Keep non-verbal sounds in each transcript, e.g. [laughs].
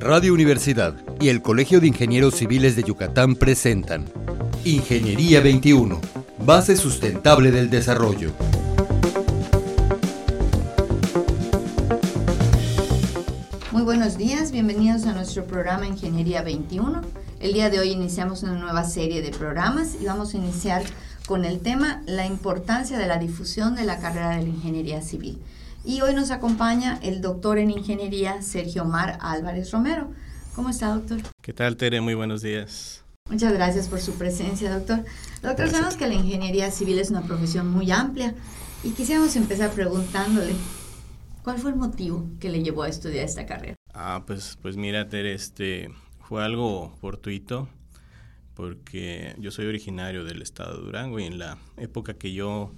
Radio Universidad y el Colegio de Ingenieros Civiles de Yucatán presentan Ingeniería 21, base sustentable del desarrollo. Muy buenos días, bienvenidos a nuestro programa Ingeniería 21. El día de hoy iniciamos una nueva serie de programas y vamos a iniciar con el tema La importancia de la difusión de la carrera de la ingeniería civil. Y hoy nos acompaña el doctor en ingeniería Sergio Mar Álvarez Romero. ¿Cómo está, doctor? ¿Qué tal, Tere? Muy buenos días. Muchas gracias por su presencia, doctor. Doctor, sabemos que la ingeniería civil es una profesión muy amplia y quisiéramos empezar preguntándole, ¿cuál fue el motivo que le llevó a estudiar esta carrera? Ah, pues, pues mira, Tere, este, fue algo fortuito porque yo soy originario del estado de Durango y en la época que yo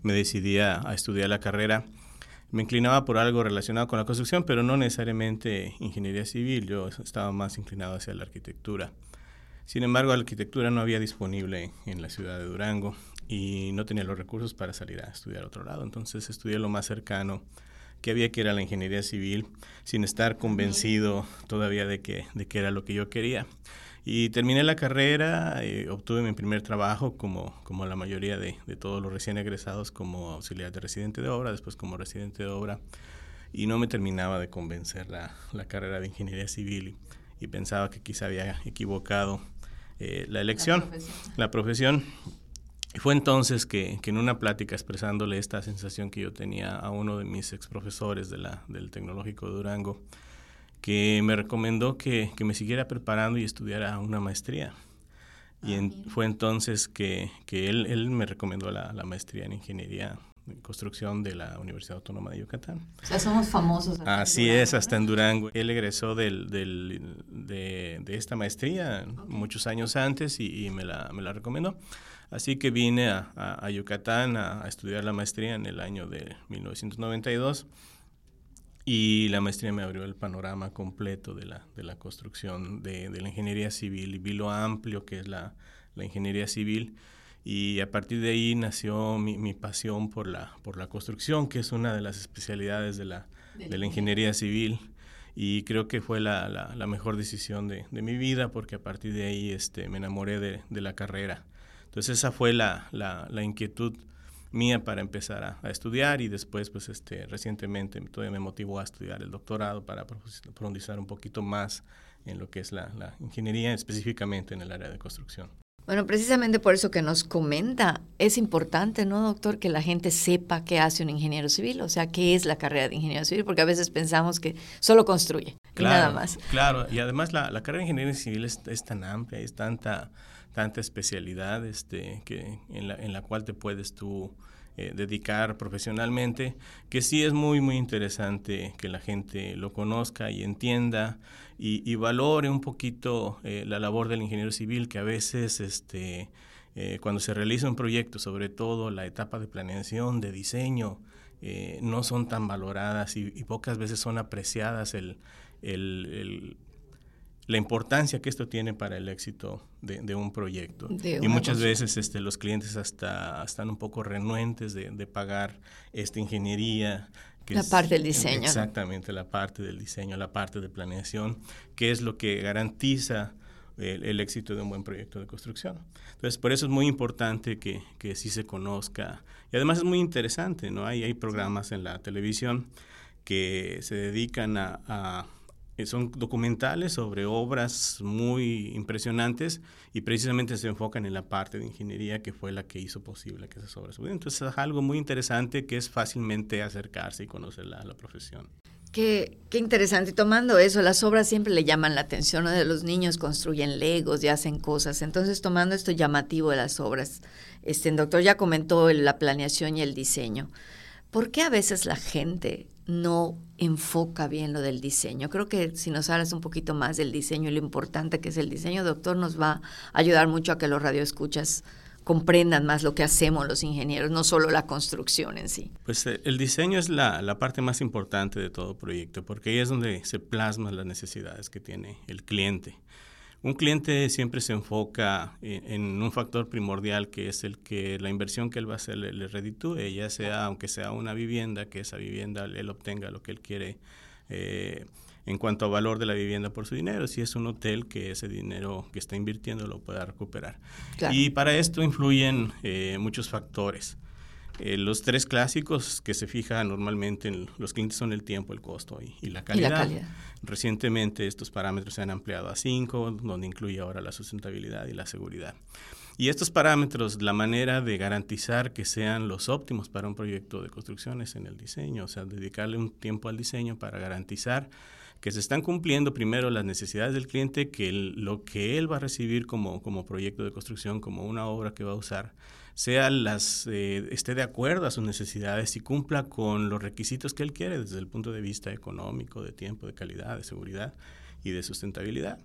me decidí a estudiar la carrera, me inclinaba por algo relacionado con la construcción, pero no necesariamente ingeniería civil, yo estaba más inclinado hacia la arquitectura. Sin embargo, la arquitectura no había disponible en la ciudad de Durango y no tenía los recursos para salir a estudiar a otro lado, entonces estudié lo más cercano que había que era la ingeniería civil, sin estar convencido todavía de que, de que era lo que yo quería. Y terminé la carrera, eh, obtuve mi primer trabajo como, como la mayoría de, de, todos los recién egresados como auxiliar de residente de obra, después como residente de obra, y no me terminaba de convencer la, la carrera de ingeniería civil y, pensaba que quizá había equivocado eh, la elección, la profesión. La profesión. Y fue entonces que, que, en una plática expresándole esta sensación que yo tenía a uno de mis ex profesores de la, del Tecnológico de Durango, que me recomendó que, que, me siguiera preparando y estudiara una maestría. Y en, fue entonces que, que él, él, me recomendó la, la, maestría en ingeniería de construcción de la Universidad Autónoma de Yucatán. O sea, somos famosos. Así Durango, es, hasta en Durango. Él egresó del, del, de, de, esta maestría okay. muchos años antes y, y me, la, me, la, recomendó. Así que vine a, a, a Yucatán a, a, estudiar la maestría en el año de 1992 y la maestría me abrió el panorama completo de la, de la construcción de, de la ingeniería civil y vi lo amplio que es la, la, ingeniería civil. Y a partir de ahí nació mi, mi, pasión por la, por la construcción, que es una de las especialidades de la, de la ingeniería. civil. Y creo que fue la, la, la mejor decisión de, de, mi vida porque a partir de ahí este, me enamoré de, de la carrera. Entonces esa fue la, la, la inquietud mía para empezar a, a, estudiar y después pues este recientemente todavía me motivó a estudiar el doctorado para profundizar un poquito más en lo que es la, la ingeniería específicamente en el área de construcción. Bueno, precisamente por eso que nos comenta, es importante, ¿no, doctor, que la gente sepa qué hace un ingeniero civil, o sea, qué es la carrera de ingeniero civil, porque a veces pensamos que solo construye claro, y nada más. Claro, y además la, la carrera de ingeniería civil es, es tan amplia, es tanta tanta especialidad este, que, en, la, en la cual te puedes tú eh, dedicar profesionalmente, que sí es muy, muy interesante que la gente lo conozca y entienda y, valore un poquito eh, la labor del ingeniero civil, que a veces este, eh, cuando se realiza un proyecto, sobre todo la etapa de planeación, de diseño, no son tan valoradas y, pocas veces son apreciadas el, el la importancia que esto tiene para el éxito de, de un proyecto. De y muchas cosa. veces este, los clientes hasta están un poco renuentes de, de pagar esta ingeniería. Que la es, parte del diseño. Exactamente, la parte del diseño, la parte de planeación, que es lo que garantiza el, el, éxito de un buen proyecto de construcción. Entonces, por eso es muy importante que, que sí se conozca. Y además es muy interesante, ¿no? Hay, hay programas en la televisión que se dedican a, a son documentales sobre obras muy impresionantes y precisamente se enfocan en la parte de ingeniería que fue la que hizo posible que esas obras subieran. Entonces es algo muy interesante que es fácilmente acercarse y conocer la, la profesión. Qué, qué, interesante. Tomando eso, las obras siempre le llaman la atención. ¿no? De los niños construyen legos y hacen cosas. Entonces, tomando esto llamativo de las obras, este el doctor ya comentó la planeación y el diseño. ¿Por qué a veces la gente no enfoca bien lo del diseño. Creo que si nos hablas un poquito más del diseño y lo importante que es el diseño, doctor, nos va a ayudar mucho a que los radioescuchas comprendan más lo que hacemos los ingenieros, no solo la construcción en sí. Pues eh, el diseño es la, la, parte más importante de todo proyecto, porque ahí es donde se plasman las necesidades que tiene el cliente. Un cliente siempre se enfoca en, en, un factor primordial que es el que la inversión que él va a hacer le, le reditúe, ya sea, aunque sea una vivienda, que esa vivienda él obtenga lo que él quiere eh, en cuanto a valor de la vivienda por su dinero, si es un hotel que ese dinero que está invirtiendo lo pueda recuperar. Y para esto influyen eh, muchos factores. Eh, los tres clásicos que se fijan normalmente en los clientes son el tiempo, el costo y, la calidad. Recientemente estos parámetros se han ampliado a cinco, donde incluye ahora la sustentabilidad y la seguridad. Y estos parámetros, la manera de garantizar que sean los óptimos para un proyecto de construcción es en el diseño, o sea, dedicarle un tiempo al diseño para garantizar que se están cumpliendo primero las necesidades del cliente, que lo que él va a recibir como, como proyecto de construcción, como una obra que va a usar, sea las, eh, esté de acuerdo a sus necesidades y cumpla con los requisitos que él quiere desde el punto de vista económico, de tiempo, de calidad, de seguridad y de sustentabilidad.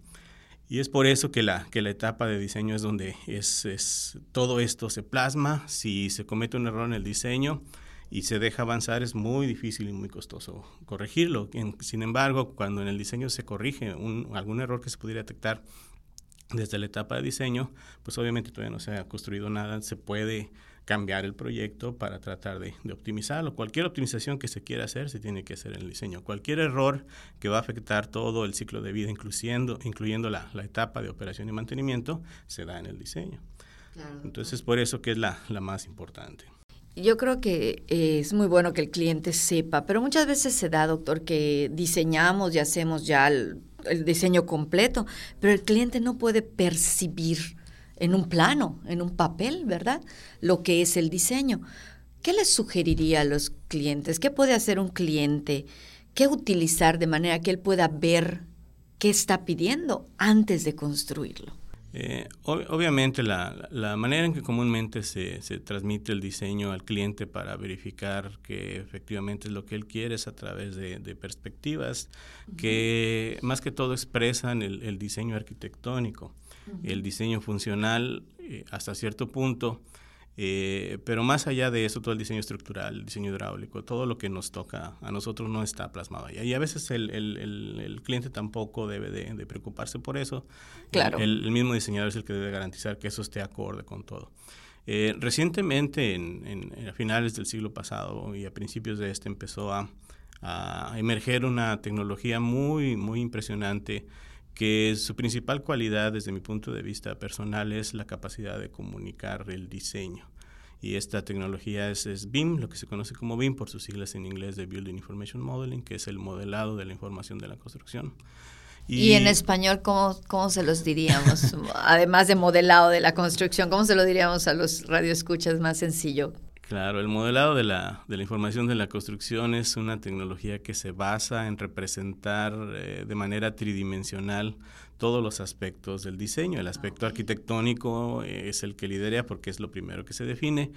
Y es por eso que la, que la etapa de diseño es donde es, es, todo esto se plasma. Si se comete un error en el diseño y se deja avanzar, es muy difícil y muy costoso corregirlo. sin embargo, cuando en el diseño se corrige un, algún error que se pudiera detectar desde la etapa de diseño, pues obviamente todavía no se ha construido nada, se puede cambiar el proyecto para tratar de, optimizarlo. Cualquier optimización que se quiera hacer se tiene que hacer en el diseño. Cualquier error que va a afectar todo el ciclo de vida, incluyendo, incluyendo la, etapa de operación y mantenimiento, se da en el diseño. Entonces, por eso que es la, la más importante. Yo creo que eh, es muy bueno que el cliente sepa, pero muchas veces se da, doctor, que diseñamos y hacemos ya el, diseño completo, pero el cliente no puede percibir en un plano, en un papel, ¿verdad? Lo que es el diseño. ¿Qué les sugeriría a los clientes? ¿Qué puede hacer un cliente? ¿Qué utilizar de manera que él pueda ver qué está pidiendo antes de construirlo? Eh, obviamente la, la, manera en que comúnmente se, se, transmite el diseño al cliente para verificar que efectivamente es lo que él quiere es a través de, perspectivas que más que todo expresan el, diseño arquitectónico, el diseño funcional eh, hasta cierto punto eh, pero más allá de eso, todo el diseño estructural, el diseño hidráulico, todo lo que nos toca a nosotros no está plasmado ahí. Y a veces el, el, el, cliente tampoco debe de, preocuparse por eso. Claro. El, mismo diseñador es el que debe garantizar que eso esté acorde con todo. Eh, recientemente, en, en, a finales del siglo pasado y a principios de este, empezó a, a emerger una tecnología muy, muy impresionante que su principal cualidad desde mi punto de vista personal es la capacidad de comunicar el diseño. Y esta tecnología es, BIM, lo que se conoce como BIM por sus siglas en inglés de Building Information Modeling, que es el modelado de la información de la construcción. Y, en español, ¿cómo, ¿cómo se los diríamos? [laughs] Además de modelado de la construcción, ¿cómo se lo diríamos a los radioescuchas más sencillo? Claro, el modelado de la, de la información de la construcción es una tecnología que se basa en representar eh, de manera tridimensional todos los aspectos del diseño. El aspecto arquitectónico eh, es el que lidera porque es lo primero que se define.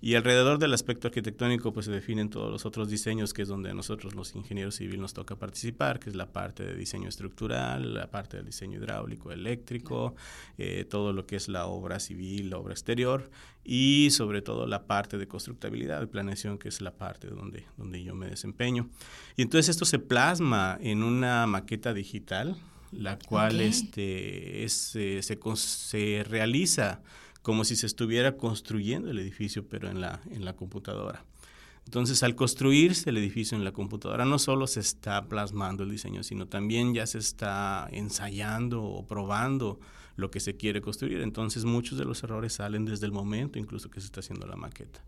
Y alrededor del aspecto arquitectónico pues se definen todos los otros diseños, que es donde a nosotros los ingenieros civiles nos toca participar, que es la parte de diseño estructural, la parte del diseño hidráulico, eléctrico, eh, todo lo que es la obra civil, la obra exterior y sobre todo la parte de constructabilidad, de planeación, que es la parte donde, donde yo me desempeño. Y entonces esto se plasma en una maqueta digital, la cual este, es, eh, se, se realiza como si se estuviera construyendo el edificio, pero en la, en la computadora. Entonces, al construirse el edificio en la computadora, no solo se está plasmando el diseño, sino también ya se está ensayando o probando lo que se quiere construir. Entonces, muchos de los errores salen desde el momento incluso que se está haciendo la maqueta.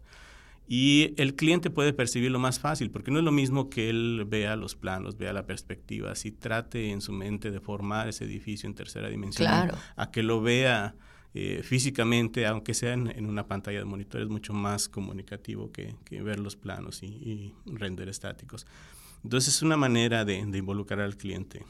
Y el cliente puede percibirlo más fácil, porque no es lo mismo que él vea los planos, vea la perspectiva, si trate en su mente de formar ese edificio en tercera dimensión, a que lo vea eh, físicamente, aunque sea en, una pantalla de monitor, es mucho más comunicativo que, ver los planos y, render estáticos. Entonces es una manera de, involucrar al cliente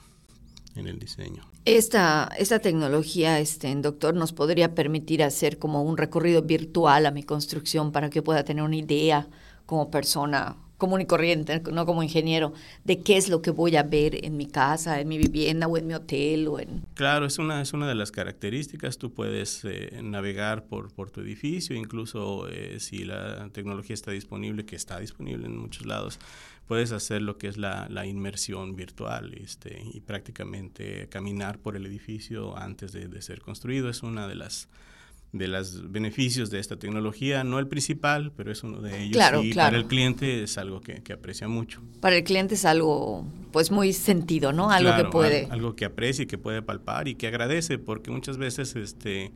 en el diseño. Esta, esta tecnología, este, doctor, nos podría permitir hacer como un recorrido virtual a mi construcción para que pueda tener una idea como persona común y corriente, no como ingeniero, de qué es lo que voy a ver en mi casa, en mi vivienda o en mi hotel o en... Claro, es una, es una de las características. Tú puedes eh, navegar por, por tu edificio, incluso eh, si la tecnología está disponible, que está disponible en muchos lados, puedes hacer lo que es la, la inmersión virtual este, y prácticamente caminar por el edificio antes de, de ser construido. Es una de las de los beneficios de esta tecnología, no el principal, pero es uno de ellos. Claro, y para el cliente es algo que, aprecia mucho. Para el cliente es algo, pues, muy sentido, ¿no? Algo que puede... Algo que aprecia y que puede palpar y que agradece, porque muchas veces, este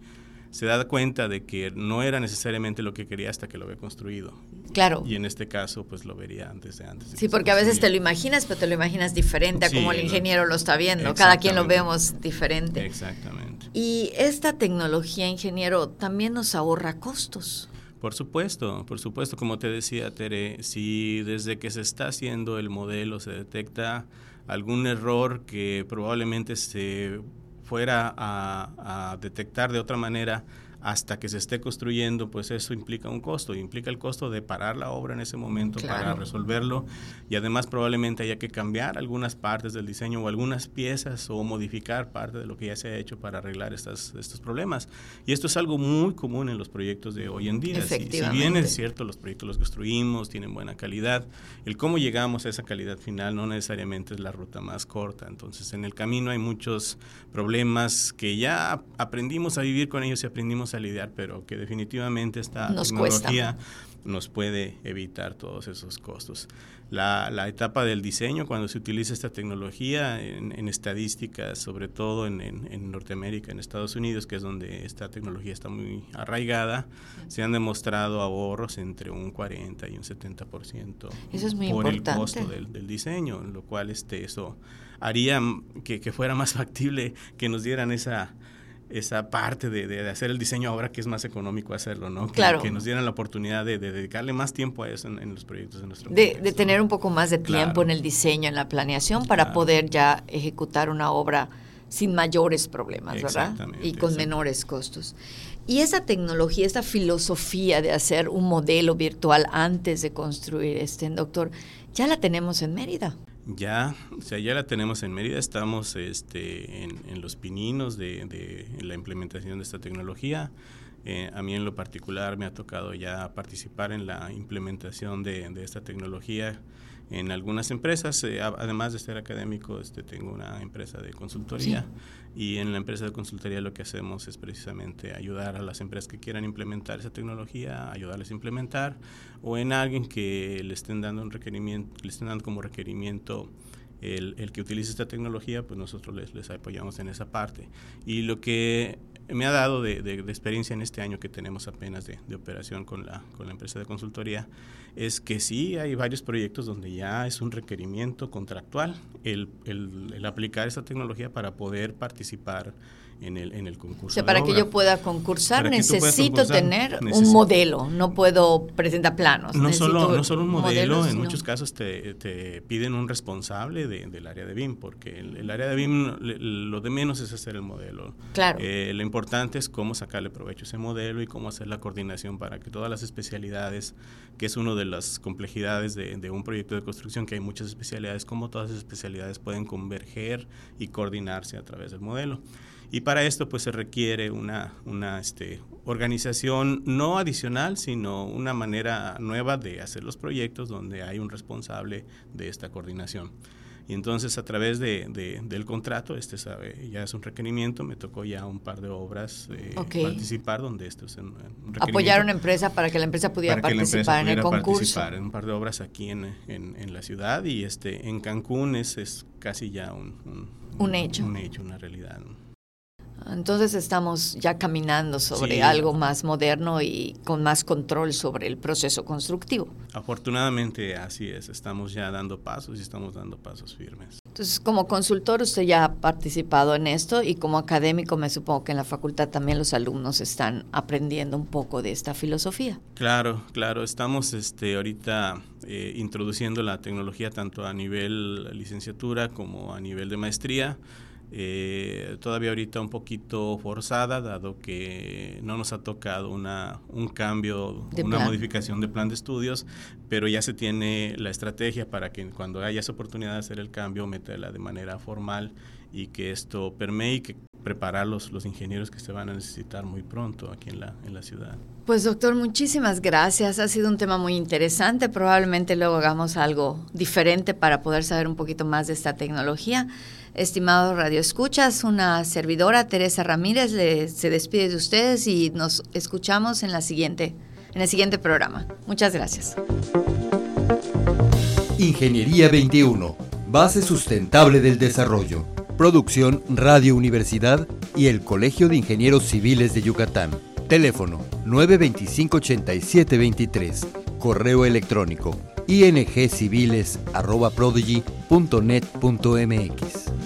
se da cuenta de que no era necesariamente lo que quería hasta que lo había construido. Claro. Y en este caso, pues lo vería antes de antes. sí, porque a veces te lo imaginas, pero te lo imaginas diferente a como el ingeniero lo está viendo. Cada quien lo vemos diferente. Exactamente. Y esta tecnología, ingeniero, también nos ahorra costos. Por supuesto, por supuesto, como te decía Tere, si desde que se está haciendo el modelo se detecta algún error que probablemente se fuera a, detectar de otra manera hasta que se esté construyendo, pues eso implica un costo, implica el costo de parar la obra en ese momento para resolverlo y además probablemente haya que cambiar algunas partes del diseño o algunas piezas o modificar parte de lo que ya se ha hecho para arreglar estas, estos problemas. Y esto es algo muy común en los proyectos de hoy en día. Si, si bien es cierto, los proyectos los construimos, tienen buena calidad, el cómo llegamos a esa calidad final no necesariamente es la ruta más corta. Entonces en el camino hay muchos problemas que ya aprendimos a vivir con ellos y aprendimos a lidiar, pero que definitivamente esta tecnología nos puede evitar todos esos costos. La, etapa del diseño, cuando se utiliza esta tecnología en, estadísticas, sobre todo en, Norteamérica, en Estados Unidos, que es donde esta tecnología está muy arraigada, se han demostrado ahorros entre un 40 y un 70% eso es muy por el costo del, del, diseño, lo cual este, eso haría que, que fuera más factible que nos dieran esa esa parte de, hacer el diseño ahora que es más económico hacerlo, ¿no? Que, claro. que nos dieran la oportunidad de, dedicarle más tiempo a eso en, los proyectos de nuestro De, de tener un poco más de tiempo en el diseño, en la planeación, para poder ya ejecutar una obra sin mayores problemas, ¿verdad? Y con menores costos. Y esa tecnología, esta filosofía de hacer un modelo virtual antes de construir este, doctor, ya la tenemos en Mérida. Ya, o sea, ya la tenemos en Mérida, estamos este, en, los pininos de, la implementación de esta tecnología. Eh, a mí en lo particular me ha tocado ya participar en la implementación de, de esta tecnología en algunas empresas. Eh, además de ser académico, este, tengo una empresa de consultoría y en la empresa de consultoría lo que hacemos es precisamente ayudar a las empresas que quieran implementar esa tecnología, ayudarles a implementar o en alguien que le estén dando un requerimiento, le estén dando como requerimiento el, el, que utilice esta tecnología, pues nosotros les, les apoyamos en esa parte. Y lo que me ha dado de, experiencia en este año que tenemos apenas de, operación con la, con la empresa de consultoría es que sí hay varios proyectos donde ya es un requerimiento contractual el, el, el aplicar esa tecnología para poder participar en el, en el concurso. O sea, para que yo pueda concursar necesito tener un modelo, no puedo presentar planos. No, solo, no solo un modelo, en muchos casos te, te, piden un responsable de, del área de BIM, porque el, área de BIM lo de menos es hacer el modelo. Claro. Eh, lo importante es cómo sacarle provecho a ese modelo y cómo hacer la coordinación para que todas las especialidades, que es una de las complejidades de, de un proyecto de construcción, que hay muchas especialidades, cómo todas esas especialidades pueden converger y coordinarse a través del modelo. Y para esto pues se requiere una, una este, organización no adicional, sino una manera nueva de hacer los proyectos donde hay un responsable de esta coordinación. Y entonces a través de, del contrato, este sabe, ya es un requerimiento, me tocó ya un par de obras eh, participar donde esto es un, Apoyar a una empresa para que la empresa pudiera participar en el concurso. participar en un par de obras aquí en, en, en, la ciudad y este en Cancún es, es casi ya un, un, un hecho. Un hecho, una realidad. Entonces estamos ya caminando sobre algo más moderno y con más control sobre el proceso constructivo. Afortunadamente así es, estamos ya dando pasos y estamos dando pasos firmes. Entonces, como consultor usted ya ha participado en esto y como académico me supongo que en la facultad también los alumnos están aprendiendo un poco de esta filosofía. Claro, claro, estamos este, ahorita eh, introduciendo la tecnología tanto a nivel licenciatura como a nivel de maestría eh, todavía ahorita un poquito forzada, dado que no nos ha tocado una, un cambio, una modificación de plan de estudios, pero ya se tiene la estrategia para que cuando haya esa oportunidad de hacer el cambio, meterla de manera formal y que esto permee y que preparar los, los ingenieros que se van a necesitar muy pronto aquí en la, en la ciudad. Pues doctor, muchísimas gracias. Ha sido un tema muy interesante. Probablemente luego hagamos algo diferente para poder saber un poquito más de esta tecnología. Estimado Radio Escuchas, una servidora, Teresa Ramírez, le, se despide de ustedes y nos escuchamos en, la siguiente, en el siguiente programa. Muchas gracias. Ingeniería 21, base sustentable del desarrollo. Producción Radio Universidad y el Colegio de Ingenieros Civiles de Yucatán. Teléfono 925-8723. Correo electrónico ingciviles.prodigy.net.mx.